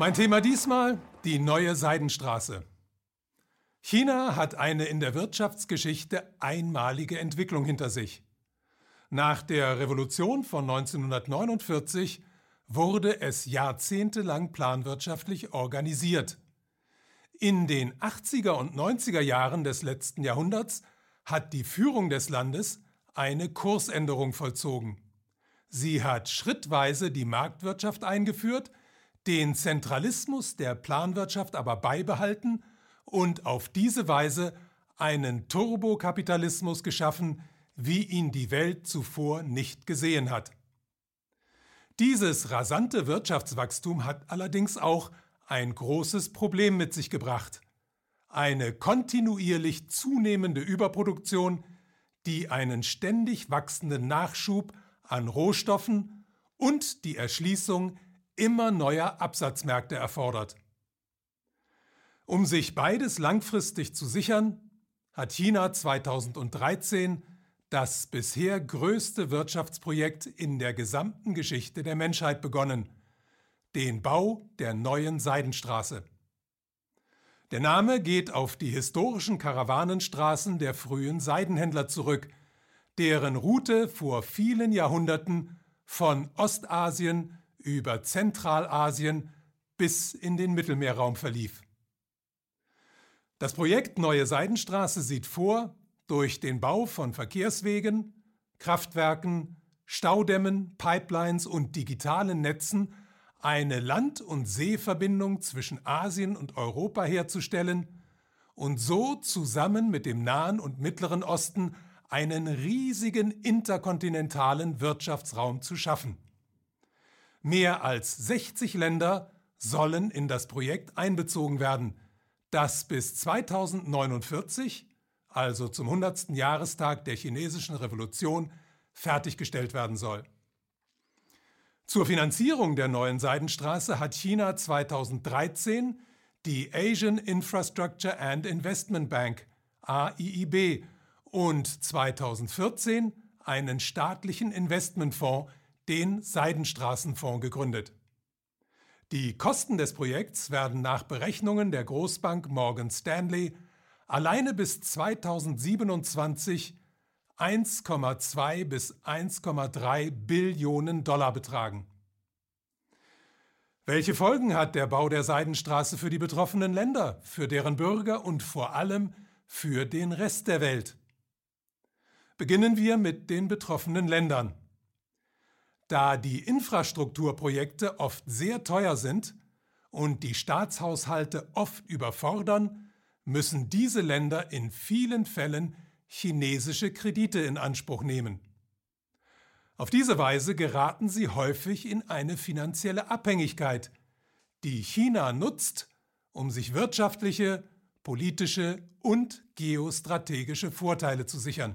Mein Thema diesmal die neue Seidenstraße. China hat eine in der Wirtschaftsgeschichte einmalige Entwicklung hinter sich. Nach der Revolution von 1949 wurde es jahrzehntelang planwirtschaftlich organisiert. In den 80er und 90er Jahren des letzten Jahrhunderts hat die Führung des Landes eine Kursänderung vollzogen. Sie hat schrittweise die Marktwirtschaft eingeführt, den Zentralismus der Planwirtschaft aber beibehalten und auf diese Weise einen Turbokapitalismus geschaffen, wie ihn die Welt zuvor nicht gesehen hat. Dieses rasante Wirtschaftswachstum hat allerdings auch ein großes Problem mit sich gebracht. Eine kontinuierlich zunehmende Überproduktion, die einen ständig wachsenden Nachschub an Rohstoffen und die Erschließung immer neuer Absatzmärkte erfordert. Um sich beides langfristig zu sichern, hat China 2013 das bisher größte Wirtschaftsprojekt in der gesamten Geschichte der Menschheit begonnen, den Bau der neuen Seidenstraße. Der Name geht auf die historischen Karawanenstraßen der frühen Seidenhändler zurück, deren Route vor vielen Jahrhunderten von Ostasien über Zentralasien bis in den Mittelmeerraum verlief. Das Projekt Neue Seidenstraße sieht vor, durch den Bau von Verkehrswegen, Kraftwerken, Staudämmen, Pipelines und digitalen Netzen eine Land- und Seeverbindung zwischen Asien und Europa herzustellen und so zusammen mit dem Nahen und Mittleren Osten einen riesigen interkontinentalen Wirtschaftsraum zu schaffen. Mehr als 60 Länder sollen in das Projekt einbezogen werden, das bis 2049, also zum 100. Jahrestag der chinesischen Revolution, fertiggestellt werden soll. Zur Finanzierung der neuen Seidenstraße hat China 2013 die Asian Infrastructure and Investment Bank AIIB und 2014 einen staatlichen Investmentfonds den Seidenstraßenfonds gegründet. Die Kosten des Projekts werden nach Berechnungen der Großbank Morgan Stanley alleine bis 2027 1,2 bis 1,3 Billionen Dollar betragen. Welche Folgen hat der Bau der Seidenstraße für die betroffenen Länder, für deren Bürger und vor allem für den Rest der Welt? Beginnen wir mit den betroffenen Ländern. Da die Infrastrukturprojekte oft sehr teuer sind und die Staatshaushalte oft überfordern, müssen diese Länder in vielen Fällen chinesische Kredite in Anspruch nehmen. Auf diese Weise geraten sie häufig in eine finanzielle Abhängigkeit, die China nutzt, um sich wirtschaftliche, politische und geostrategische Vorteile zu sichern.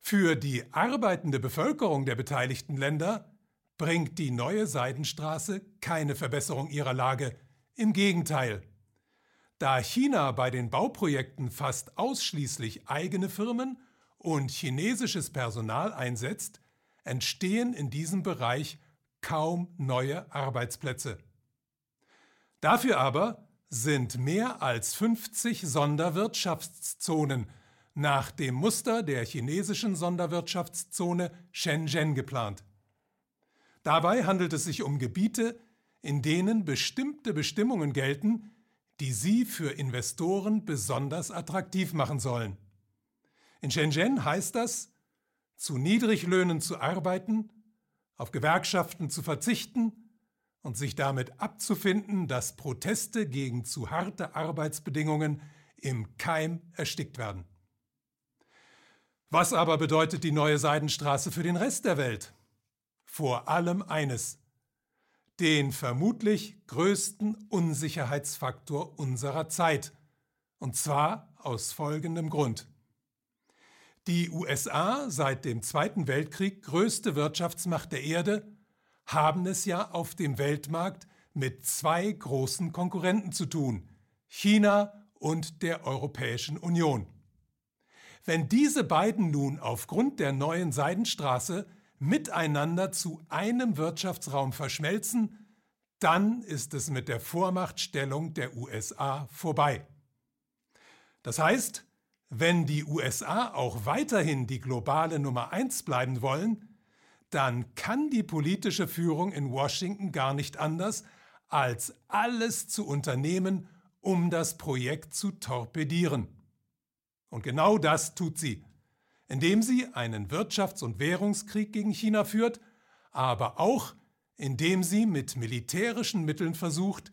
Für die arbeitende Bevölkerung der beteiligten Länder bringt die neue Seidenstraße keine Verbesserung ihrer Lage. Im Gegenteil. Da China bei den Bauprojekten fast ausschließlich eigene Firmen und chinesisches Personal einsetzt, entstehen in diesem Bereich kaum neue Arbeitsplätze. Dafür aber sind mehr als 50 Sonderwirtschaftszonen nach dem Muster der chinesischen Sonderwirtschaftszone Shenzhen geplant. Dabei handelt es sich um Gebiete, in denen bestimmte Bestimmungen gelten, die sie für Investoren besonders attraktiv machen sollen. In Shenzhen heißt das, zu Niedriglöhnen zu arbeiten, auf Gewerkschaften zu verzichten und sich damit abzufinden, dass Proteste gegen zu harte Arbeitsbedingungen im Keim erstickt werden. Was aber bedeutet die neue Seidenstraße für den Rest der Welt? Vor allem eines, den vermutlich größten Unsicherheitsfaktor unserer Zeit, und zwar aus folgendem Grund. Die USA, seit dem Zweiten Weltkrieg größte Wirtschaftsmacht der Erde, haben es ja auf dem Weltmarkt mit zwei großen Konkurrenten zu tun, China und der Europäischen Union. Wenn diese beiden nun aufgrund der neuen Seidenstraße miteinander zu einem Wirtschaftsraum verschmelzen, dann ist es mit der Vormachtstellung der USA vorbei. Das heißt, wenn die USA auch weiterhin die globale Nummer eins bleiben wollen, dann kann die politische Führung in Washington gar nicht anders, als alles zu unternehmen, um das Projekt zu torpedieren. Und genau das tut sie, indem sie einen Wirtschafts- und Währungskrieg gegen China führt, aber auch indem sie mit militärischen Mitteln versucht,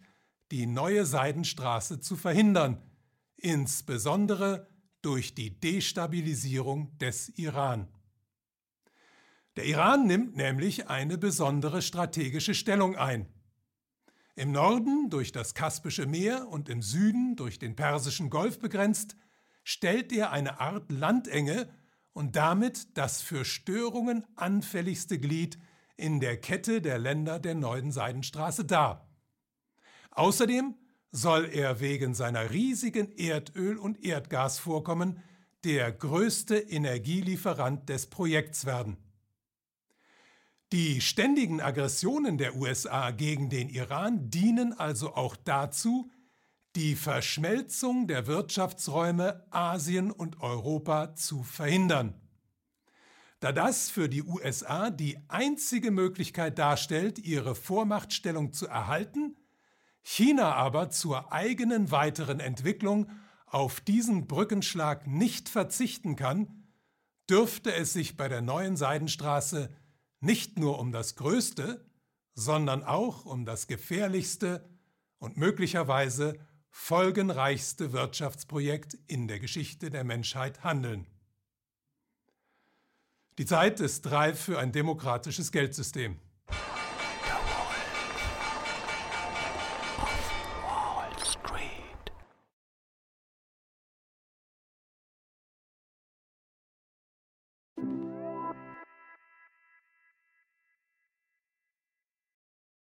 die neue Seidenstraße zu verhindern, insbesondere durch die Destabilisierung des Iran. Der Iran nimmt nämlich eine besondere strategische Stellung ein. Im Norden durch das Kaspische Meer und im Süden durch den Persischen Golf begrenzt, stellt er eine Art Landenge und damit das für Störungen anfälligste Glied in der Kette der Länder der neuen Seidenstraße dar. Außerdem soll er wegen seiner riesigen Erdöl- und Erdgasvorkommen der größte Energielieferant des Projekts werden. Die ständigen Aggressionen der USA gegen den Iran dienen also auch dazu, die Verschmelzung der Wirtschaftsräume Asien und Europa zu verhindern. Da das für die USA die einzige Möglichkeit darstellt, ihre Vormachtstellung zu erhalten, China aber zur eigenen weiteren Entwicklung auf diesen Brückenschlag nicht verzichten kann, dürfte es sich bei der neuen Seidenstraße nicht nur um das größte, sondern auch um das gefährlichste und möglicherweise folgenreichste Wirtschaftsprojekt in der Geschichte der Menschheit handeln. Die Zeit ist reif für ein demokratisches Geldsystem.